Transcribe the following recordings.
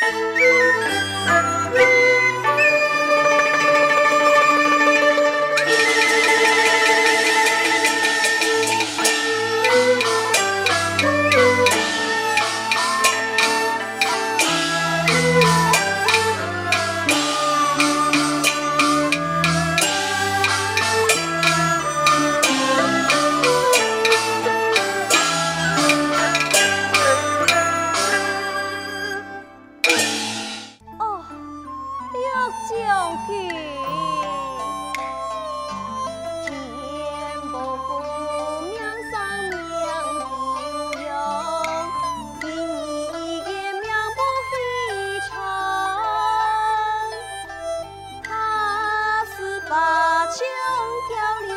Bye. 凋零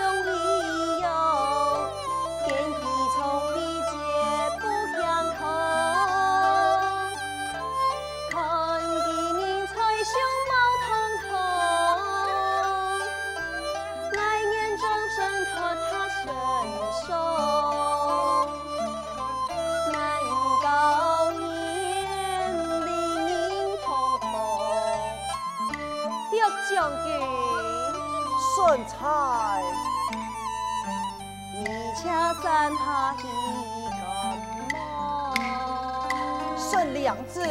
怕什么胜利两字。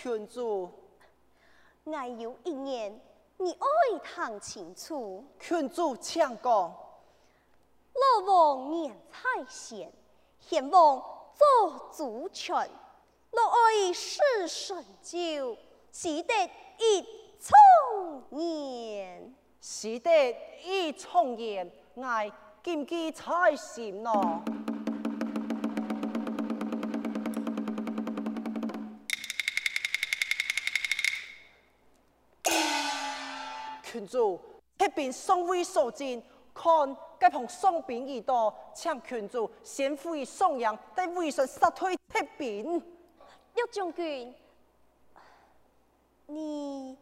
郡主，我有一言，你爱听清楚。群主，请讲。老王年才贤，贤王做主权，老爱事顺就，使得一重言。使得一重言，我谨记在心咯。群主，这边尚未收尽，看这旁送兵已多，抢群主先回宋阳，待微臣杀退这边。刘将军，你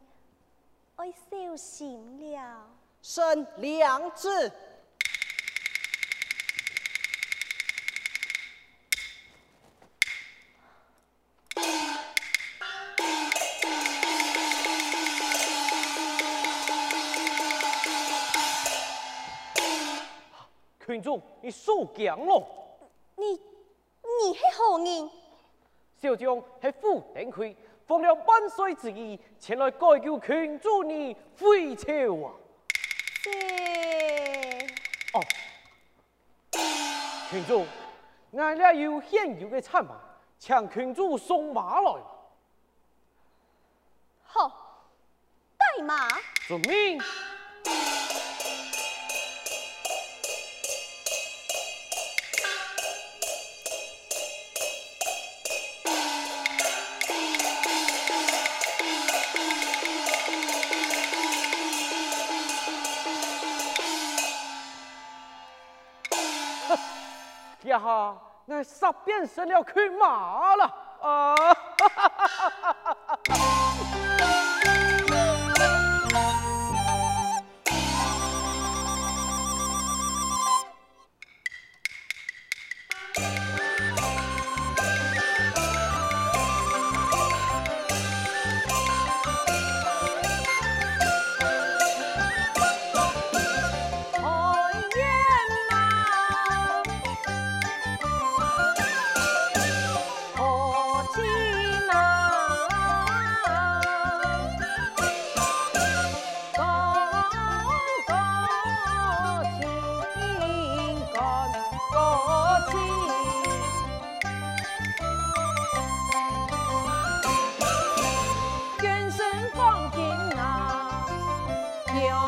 爱小心了。臣良知。郡主，你受惊了。你你是何人？小将是傅登魁，奉了万岁之意，前来解救郡主你回朝啊。是。哦，郡主，俺俩有现有的产马，请郡主送马来。好，带马。遵命。呀哈，那煞变身了去马了啊！ 안녕하세요.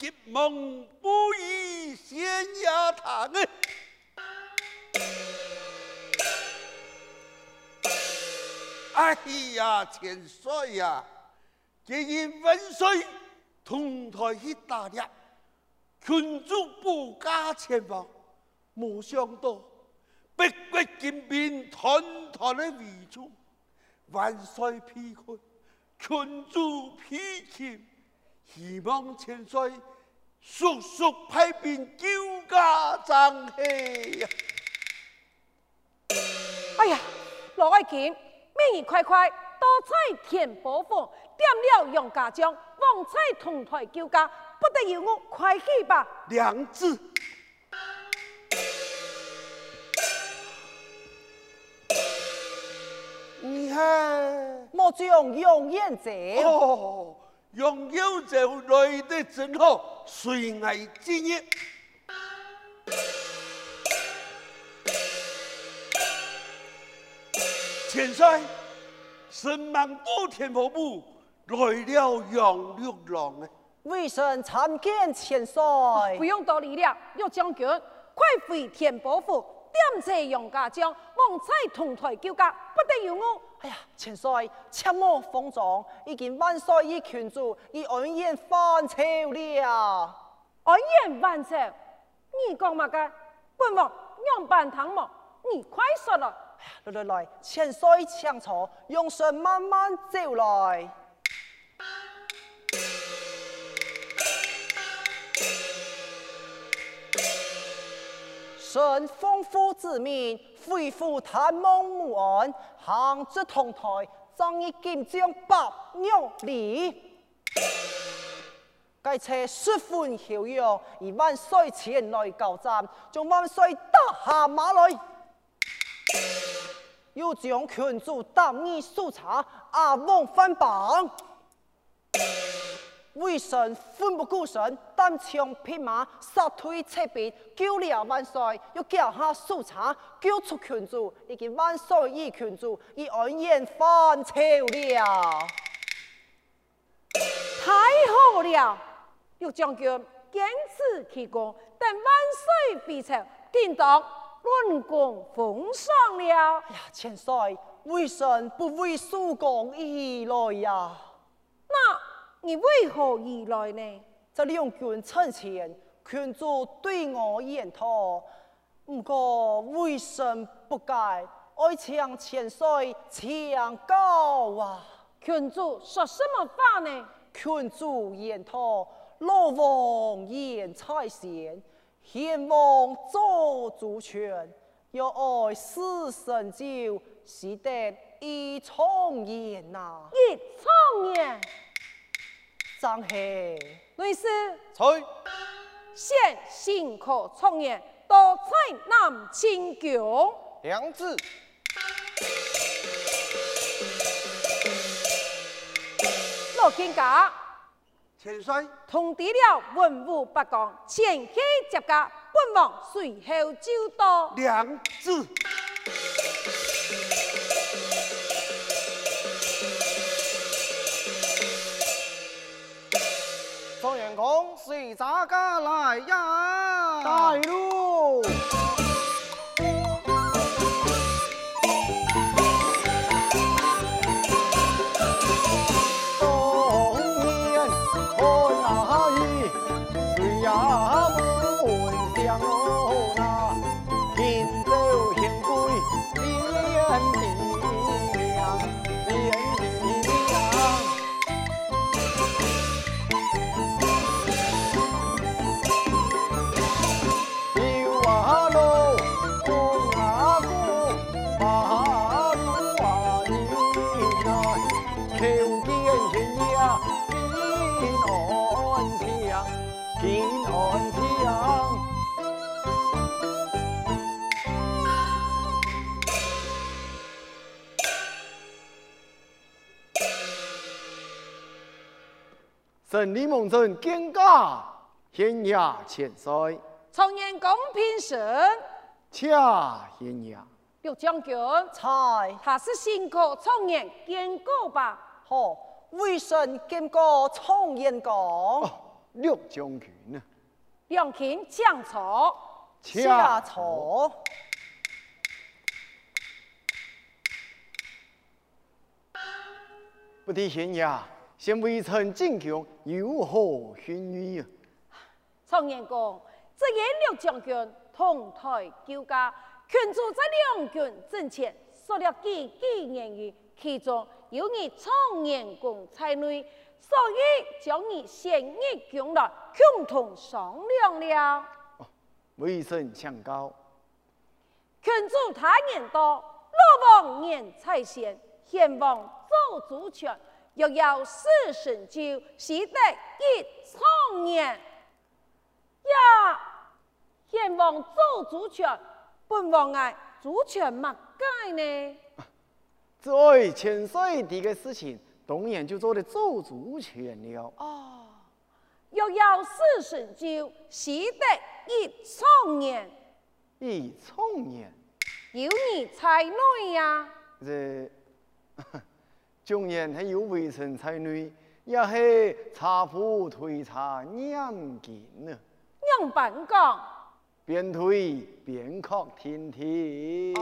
急忙不以县衙堂哎。哎呀，千岁呀，今日万岁同台去打猎，群主不加前往，没想到北国金兵团团的围住，万岁被困，群主被擒，希望千岁速速派兵救驾张黑。哎呀，罗爱卿。明日快快到彩田宝府，点了杨家将，旺财同台救驾，不得有我，快去吧。良子，你看，莫将杨延走。哦，杨延走来得真好，随爱今日。千岁，神万宝天婆母来了杨六郎哎！微臣参见千岁。不用多礼了，岳将军，快回天宝府，点齐杨家将，旺财同台救驾，不得有误。哎呀，千岁，切莫慌张，已经万岁一群主，已安然翻朝了。安然翻朝？你讲嘛个？本王让办堂么？你快说了。来来来，千岁请坐，用神慢慢走来。顺丰富之命，恢复探梦无案，行至同台，仗义金将百两礼。该车十分骁勇，以万岁前来交战，将万岁打下马来。又将群主当义肃查，阿翁翻榜。微臣奋不顾身，单枪匹马杀退赤壁，救了万岁。又叫下肃查，救出群主，已经万岁与群主已安然返朝了。太好了，又将军坚持其功，等万岁必成，定当。论功封赏了。哎呀，千岁，为神不为叔公而来呀。那你为何而来呢？这两军阵前，群主对我言妥，不过微臣不改爱抢千岁抢高啊。群主说什么话呢？群主言妥，老王言才贤，贤王做主权，要爱死神酒，是得一重言呐。一重言，张黑，内侍，在。现新可创业，多采南清宫。娘子。罗金家。千岁，通知了文武百官，前去接驾，本王随后就到。娘子，状元公，随咱家来呀！带路。胜利蒙尘见驾，县衙千岁。常言公平神，恰县衙。刘将军，才。他是辛苦重言见过吧？好，微臣见过苍艳公。哦，陆将军呢？两卿请坐。下错。不敌闲呀，先微臣进宫有何训諭啊？常言讲，这野陆将军同台救驾，群主在两军阵前，说了几句言语，其中有你常言公在内，所以将你先入宫来共同商量了。微臣相告，群主他言多，罗王言在先，献王。做主权，若要事成就，须得一创业呀！献王做主权，本王爱主权莫改呢。最千岁的个事情，当然就做得做主权了。哦，若要事成就，须得一创业，一创业，有你才内呀！这。中年还有微臣才女，也是茶壶推茶娘金呢。娘本讲，边推边哭天天。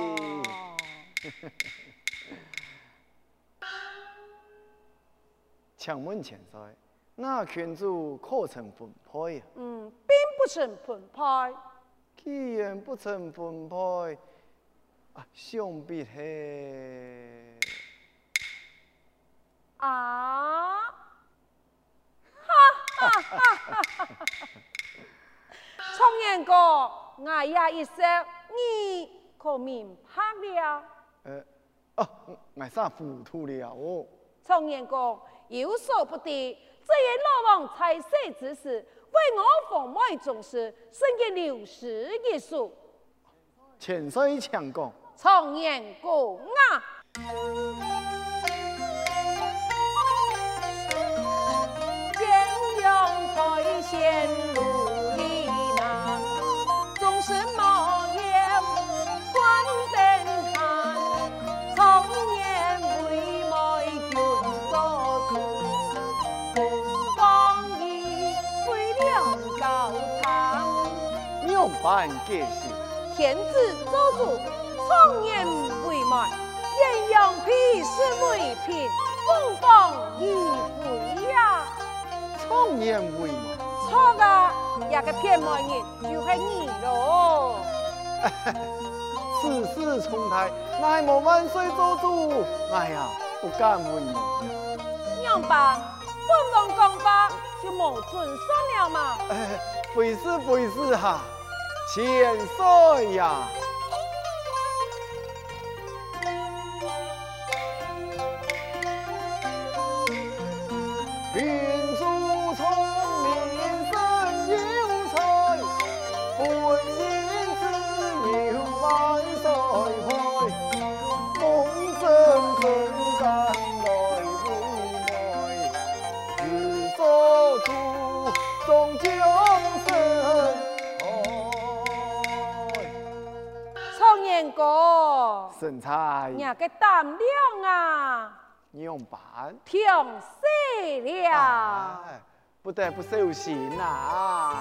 请问前在，那群主可曾分配？嗯，并不曾分配。既然不曾分配，啊，想必是。啊！哈哈哈哈哈！苍艳公，哎呀一声，你可明白了？呃，哦，我啥糊涂了哦？苍艳公有所不知，这野老王才世之时，为我奉为宗师，甚至六师一书。千岁请讲。苍艳公啊！前路的难，总是冒烟关灯寒。苍艳为媒君做主，不枉意为了高堂。两般皆是，天子做主，苍艳为媒，艳阳披是为嫔，不枉意为呀。苍艳为媒。错的，也个骗媒人就是你喽。此事重台，乃莫万岁做主。哎呀，不敢问你。娘吧，本王讲法就莫准算了嘛。哎，不是非是哈，千岁呀。身材，伢个胆量啊！你用板，挺死了，不得不小心呐、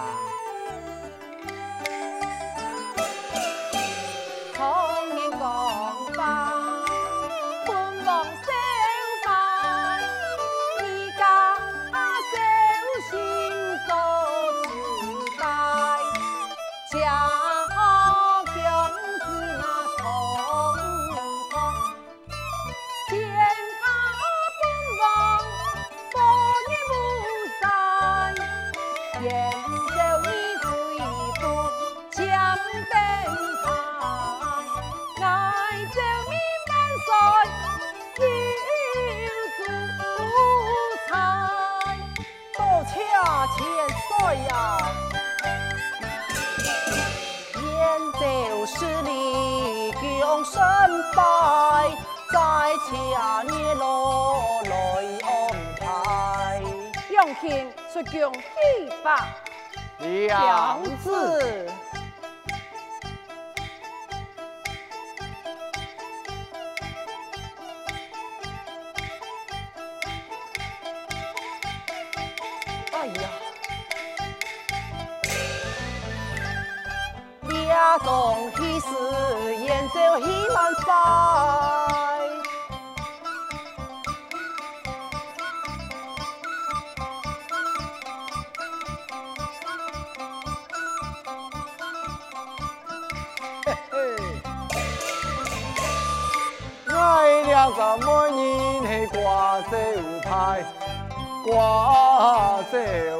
出宫去吧，娘子。哎呀，家中喜事演奏喜满载。挂在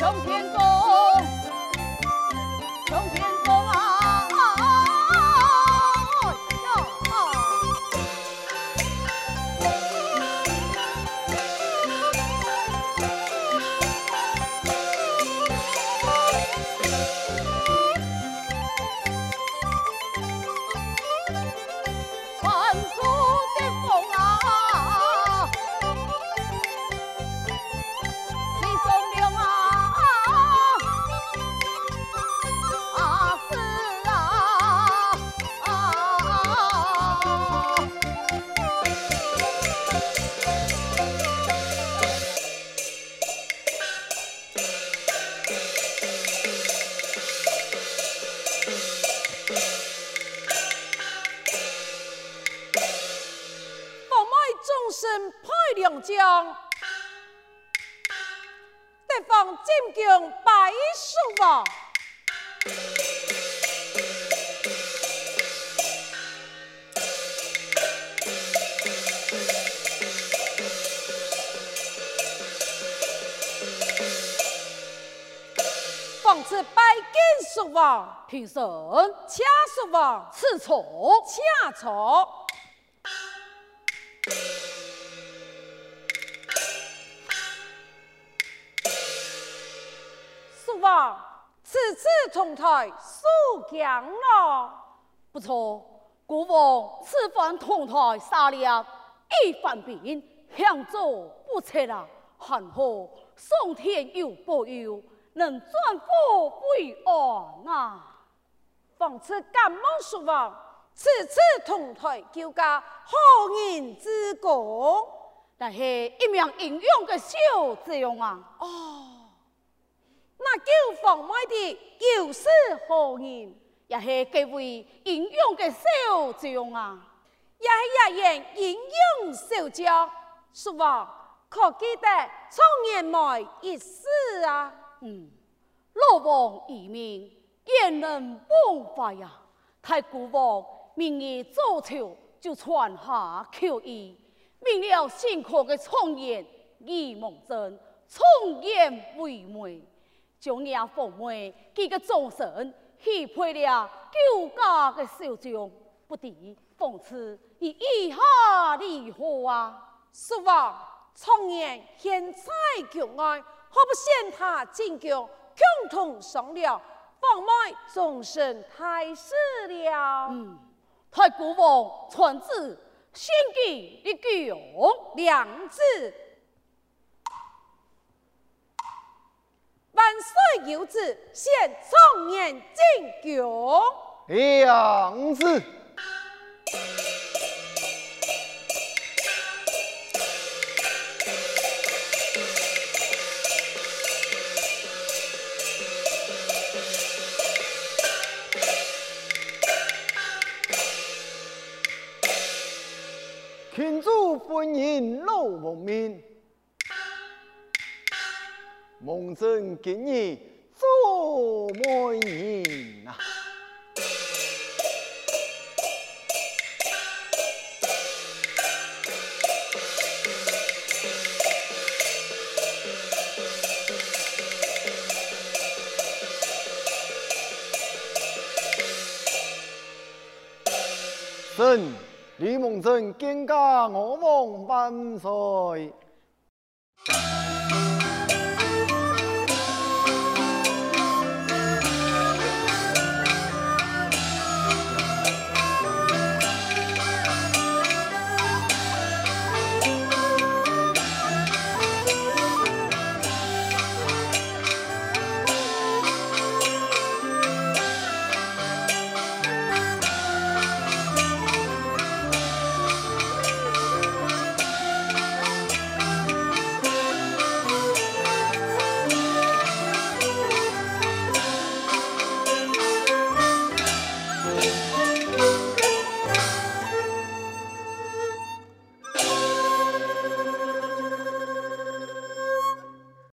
冲天宫。叔王。奉赐拜见叔王，平身，恰叔王，赐错，恰错。同台数强了，不错。国王此番同台杀了一番兵，向左不测了，还好上天有保佑。能转福为安啊！奉赐感蒙叔王，此次同台救驾好人之功，但是一名英勇的小将啊！哦，那救房外的又是何人？也是这位英勇的小将啊！也是一员英勇小将，叔王可记得从年迈一事啊？嗯，老王遗命，焉能忘怀呀？太古王明日早朝就传下诏諭，命了辛苦的苍艳李梦贞从严为媒，将你奉媒几个终身许配了救驾的小将，不敌讽刺以以下如何啊？叔王，苍艳现在救爱。何不先他进宫，共同商量，放卖终身太师了。嗯，太古王传旨，先给立功良子，万岁有旨，现苍艳进京。良子。梦贞今日做媒人啊！李梦贞见驾我王万岁。